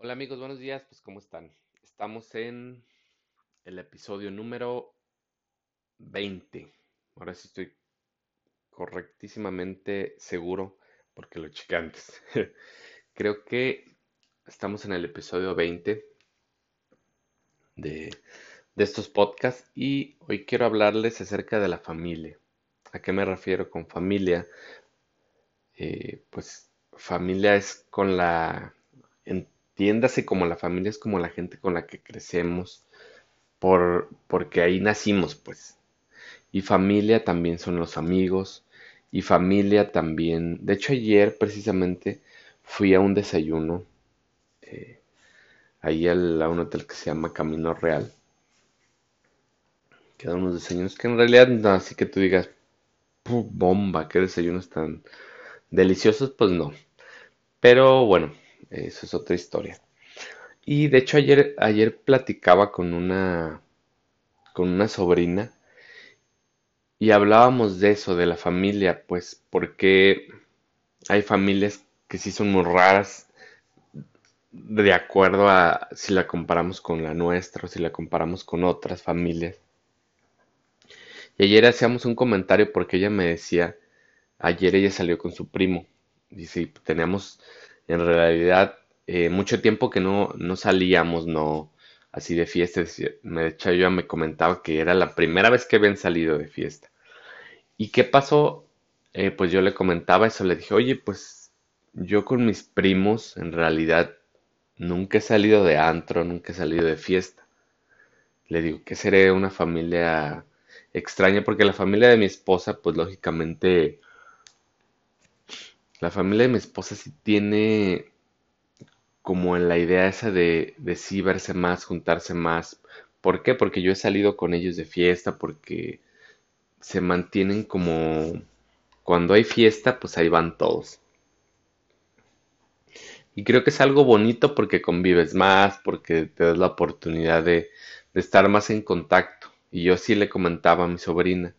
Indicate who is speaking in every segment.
Speaker 1: Hola amigos, buenos días, pues ¿cómo están? Estamos en el episodio número 20. Ahora sí estoy correctísimamente seguro porque lo chequé antes. Creo que estamos en el episodio 20 de, estos podcasts y hoy quiero hablarles acerca de la familia. ¿A qué me refiero con familia? Eh, pues familia es con la... Entiéndase como la familia es como la gente con la que crecemos, por, porque ahí nacimos, pues. Y familia también son los amigos, y familia también. De hecho, ayer precisamente fui a un desayuno, eh, ahí a un hotel que se llama Camino Real. Quedan unos desayunos que en realidad así que tú digas, bomba, qué desayunos tan deliciosos, pues no. Pero bueno, eso es otra historia. Y de hecho ayer, ayer platicaba con una, con una sobrina y hablábamos de eso, de la familia, pues porque hay familias que sí son muy raras de acuerdo a si la comparamos con la nuestra o si la comparamos con otras familias. Y ayer hacíamos un comentario porque ella me decía, ayer ella salió con su primo. Dice, teníamos en realidad eh, mucho tiempo que no, no salíamos, no así de fiesta. De hecho, yo me comentaba que era la primera vez que habían salido de fiesta. ¿Y qué pasó? Eh, pues yo le comentaba eso, le dije, oye, pues yo con mis primos en realidad nunca he salido de antro, nunca he salido de fiesta. Le digo que seré una familia extraña porque la familia de mi esposa, pues lógicamente la familia de mi esposa sí tiene como la idea esa de, de sí verse más, juntarse más. ¿Por qué? Porque yo he salido con ellos de fiesta, porque se mantienen como cuando hay fiesta, pues ahí van todos. Y creo que es algo bonito porque convives más, porque te das la oportunidad de, de estar más en contacto. Y yo sí le comentaba a mi sobrina,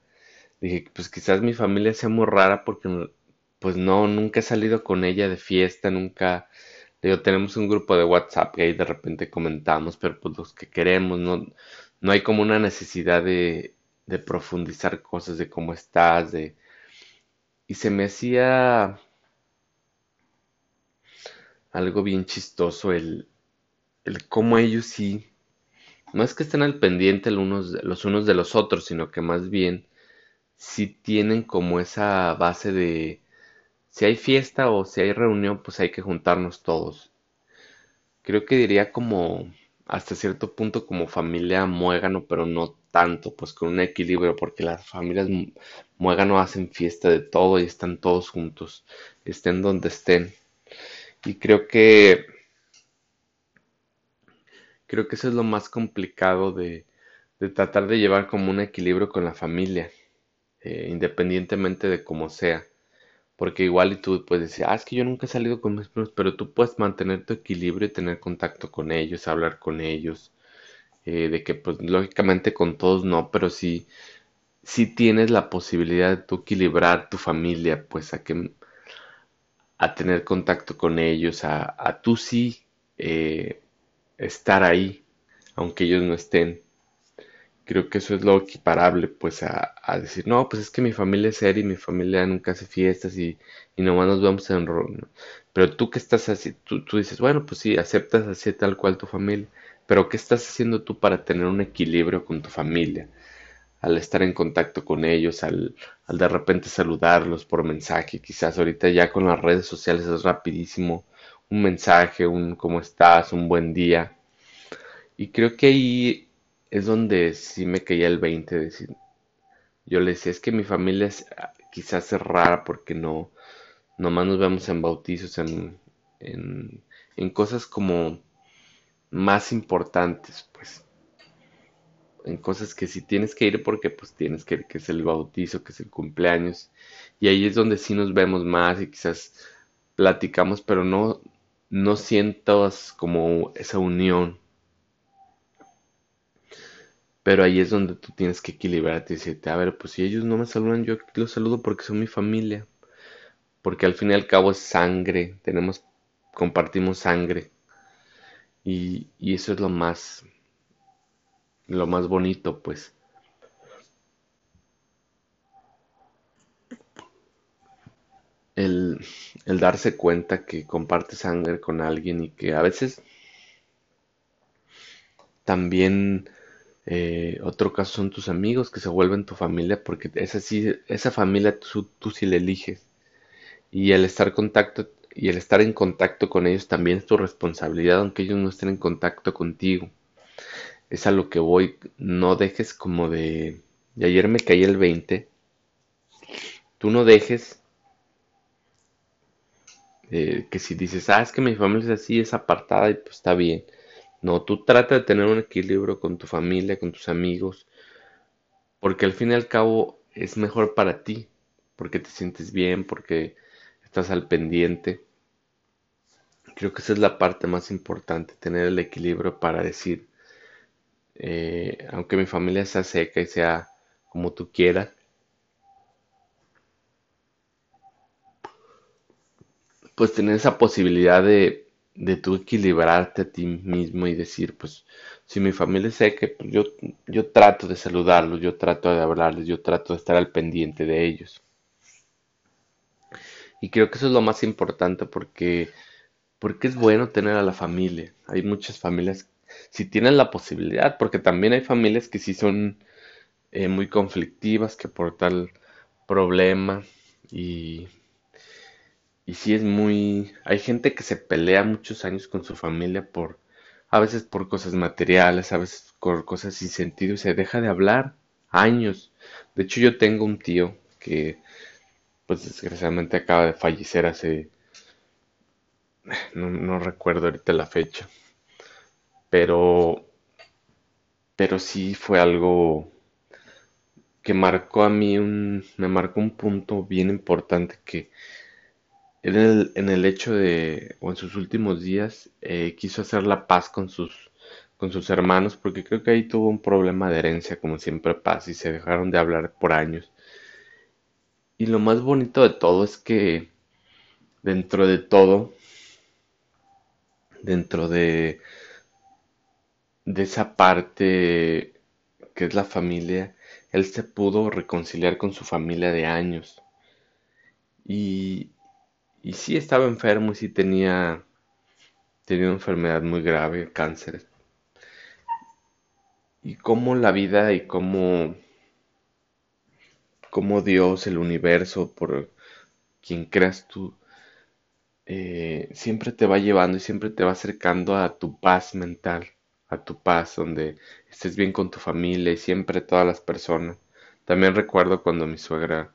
Speaker 1: dije, pues quizás mi familia sea muy rara porque pues no, nunca he salido con ella de fiesta, nunca, digo, tenemos un grupo de WhatsApp que ahí de repente comentamos, pero pues los que queremos, no, no hay como una necesidad de, de profundizar cosas de cómo estás, de... Y se me hacía algo bien chistoso el, el cómo ellos sí, no es que estén al pendiente los unos, los unos de los otros, sino que más bien sí tienen como esa base de si hay fiesta o si hay reunión, pues hay que juntarnos todos. Creo que diría como hasta cierto punto como familia muégano, pero no tanto, pues con un equilibrio, porque las familias muégano hacen fiesta de todo y están todos juntos, estén donde estén. Y creo que creo que eso es lo más complicado de, de tratar de llevar como un equilibrio con la familia, eh, independientemente de cómo sea. Porque igual y tú puedes decir, ah, es que yo nunca he salido con mis primos, pero tú puedes mantener tu equilibrio y tener contacto con ellos, hablar con ellos. Eh, de que, pues, lógicamente con todos no, pero sí, sí tienes la posibilidad de tú equilibrar tu familia, pues, a que, a tener contacto con ellos, a, a tú sí eh, estar ahí, aunque ellos no estén. Creo que eso es lo equiparable, pues, a, a decir, no, pues es que mi familia es seria y mi familia nunca hace fiestas y, y nomás nos vemos en ron. Pero tú que estás así, tú, tú dices, bueno, pues sí, aceptas así tal cual tu familia, pero ¿qué estás haciendo tú para tener un equilibrio con tu familia? Al estar en contacto con ellos, al, al de repente saludarlos por mensaje, quizás ahorita ya con las redes sociales es rapidísimo, un mensaje, un cómo estás, un buen día. Y creo que ahí es donde sí me caía el 20 de decir, yo le decía, es que mi familia es, ah, quizás es rara porque no, nomás nos vemos en bautizos, en, en, en cosas como más importantes, pues, en cosas que sí tienes que ir porque pues tienes que ir, que es el bautizo, que es el cumpleaños, y ahí es donde sí nos vemos más y quizás platicamos, pero no, no sientas como esa unión pero ahí es donde tú tienes que equilibrarte y decirte, a ver, pues si ellos no me saludan, yo los saludo porque son mi familia. Porque al fin y al cabo es sangre, tenemos, compartimos sangre. Y, y eso es lo más, lo más bonito, pues. El, el darse cuenta que compartes sangre con alguien y que a veces también eh, otro caso son tus amigos que se vuelven tu familia porque esa, sí, esa familia tú, tú sí la eliges. Y el estar contacto y el estar en contacto con ellos también es tu responsabilidad, aunque ellos no estén en contacto contigo. Es a lo que voy. No dejes como de. Y ayer me caí el 20. Tú no dejes eh, que si dices, ah, es que mi familia es así, es apartada y pues está bien. No, tú trata de tener un equilibrio con tu familia, con tus amigos, porque al fin y al cabo es mejor para ti, porque te sientes bien, porque estás al pendiente. Creo que esa es la parte más importante, tener el equilibrio para decir, eh, aunque mi familia sea seca y sea como tú quieras, pues tener esa posibilidad de, de tú equilibrarte a ti mismo y decir, pues si mi familia es seca, pues yo, yo trato de saludarlos, yo trato de hablarles, yo trato de estar al pendiente de ellos. Y creo que eso es lo más importante porque, porque es bueno tener a la familia. Hay muchas familias, si tienen la posibilidad, porque también hay familias que sí son eh, muy conflictivas, que por tal problema y, y sí es muy... Hay gente que se pelea muchos años con su familia por, a veces por cosas materiales, a veces por cosas sin sentido y se deja de hablar años. De hecho yo tengo un tío que pues desgraciadamente acaba de fallecer hace, no, recuerdo ahorita la fecha, pero, pero sí fue algo que marcó a mí un, me marcó un punto bien importante que en el, en el hecho de, o en sus últimos días, eh, quiso hacer la paz con sus, con sus hermanos, porque creo que ahí tuvo un problema de herencia, como siempre pasa, y se dejaron de hablar por años. Y lo más bonito de todo es que dentro de todo, dentro de, de esa parte que es la familia, él se pudo reconciliar con su familia de años. Y, y sí estaba enfermo y sí tenía, tenía una enfermedad muy grave, cáncer. Y cómo la vida y cómo como Dios, el universo, por quien creas tú, eh, siempre te va llevando y siempre te va acercando a tu paz mental, a tu paz, donde estés bien con tu familia y siempre todas las personas. También recuerdo cuando mi suegra,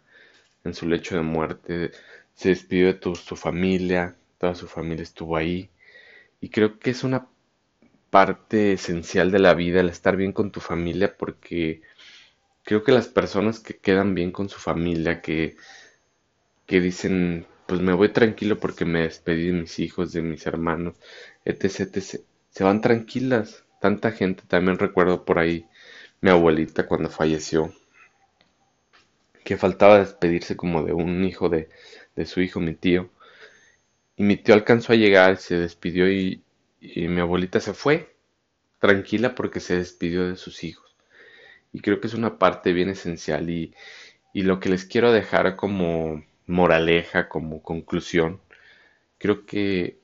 Speaker 1: en su lecho de muerte, se despidió de tu, su familia, toda su familia estuvo ahí. Y creo que es una parte esencial de la vida el estar bien con tu familia porque creo que las personas que quedan bien con su familia, que, que dicen, pues me voy tranquilo porque me despedí de mis hijos, de mis hermanos, etc, etc, se van tranquilas. Tanta gente, también recuerdo por ahí mi abuelita cuando falleció, que faltaba despedirse como de un hijo de, de su hijo, mi tío. Y mi tío alcanzó a llegar, se despidió y, y mi abuelita se fue tranquila porque se despidió de sus hijos. Y creo que es una parte bien esencial y, y lo que les quiero dejar como moraleja, como conclusión, creo que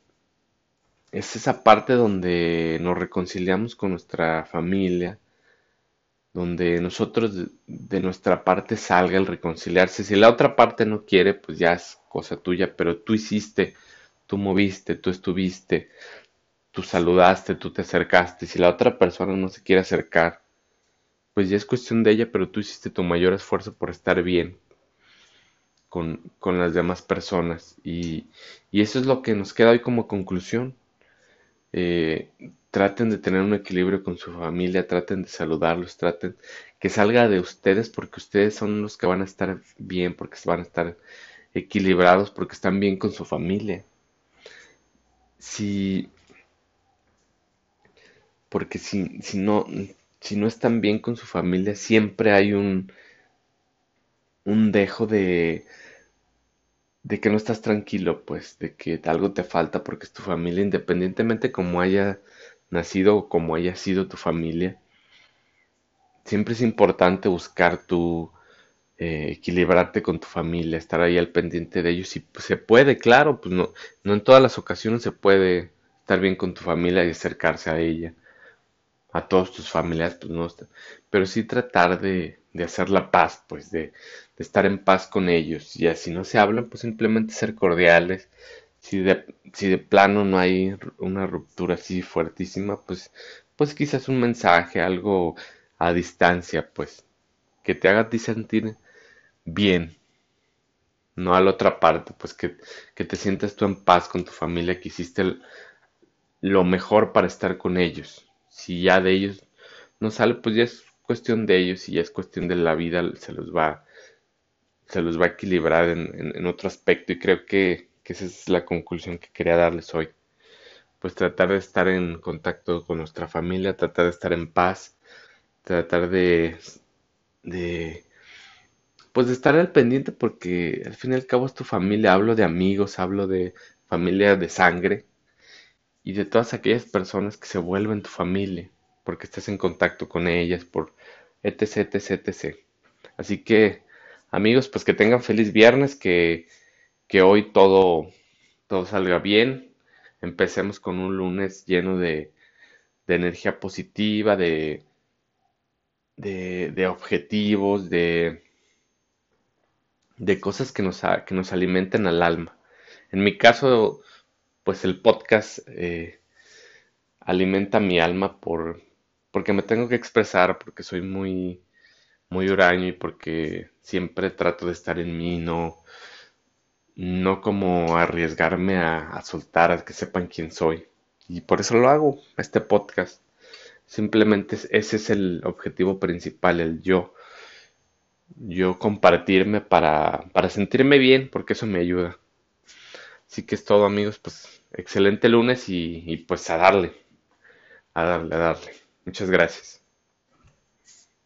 Speaker 1: es esa parte donde nos reconciliamos con nuestra familia, donde nosotros de, nuestra parte salga el reconciliarse. Si la otra parte no quiere, pues ya es cosa tuya, pero tú hiciste, tú moviste, tú estuviste, tú saludaste, tú te acercaste. Si la otra persona no se quiere acercar, pues ya es cuestión de ella, pero tú hiciste tu mayor esfuerzo por estar bien con, las demás personas. Y, eso es lo que nos queda hoy como conclusión. Eh, traten de tener un equilibrio con su familia, traten de saludarlos, traten que salga de ustedes porque ustedes son los que van a estar bien, porque van a estar equilibrados, porque están bien con su familia. Si, porque si, si no, si no están bien con su familia, siempre hay un, un dejo de, de que no estás tranquilo, pues, de que algo te falta porque es tu familia, independientemente como haya nacido como haya sido tu familia, siempre es importante buscar tu eh, equilibrarte con tu familia, estar ahí al pendiente de ellos. Si pues, se puede, claro, pues no, no en todas las ocasiones se puede estar bien con tu familia y acercarse a ella, a todos tus familiares, pues no, pero sí tratar de, de hacer la paz, pues de, de, estar en paz con ellos. Y así no se hablan, pues simplemente ser cordiales. Si de, si de plano no hay una ruptura así fuertísima, pues, pues quizás un mensaje, algo a distancia, pues, que te haga sentir bien, no a la otra parte, pues que, que te sientas tú en paz con tu familia, que hiciste lo mejor para estar con ellos. Si ya de ellos no sale, pues ya es cuestión de ellos y ya es cuestión de la vida, se los va, se los va a equilibrar en, en, otro aspecto y creo que, que esa es la conclusión que quería darles hoy. Pues tratar de estar en contacto con nuestra familia, tratar de estar en paz, tratar de, de pues estar al pendiente porque al fin y al cabo es tu familia, hablo de amigos, hablo de familia de sangre y de todas aquellas personas que se vuelven tu familia porque estás en contacto con ellas, por etc, etc, etc. Así que amigos, pues que tengan feliz viernes, que, que hoy todo, todo salga bien, empecemos con un lunes lleno de, de energía positiva, de, de, de objetivos, de, de cosas que nos, que nos alimenten al alma. En mi caso, pues el podcast eh, alimenta mi alma por, porque me tengo que expresar, porque soy muy, muy huraño y porque siempre trato de estar en mí, no, no como arriesgarme a, a soltar, a que sepan quién soy. Y por eso lo hago, este podcast. Simplemente ese es el objetivo principal, el yo. Yo compartirme para, para sentirme bien, porque eso me ayuda. Así que es todo amigos, pues excelente lunes y, y pues a darle, a darle, a darle. Muchas gracias.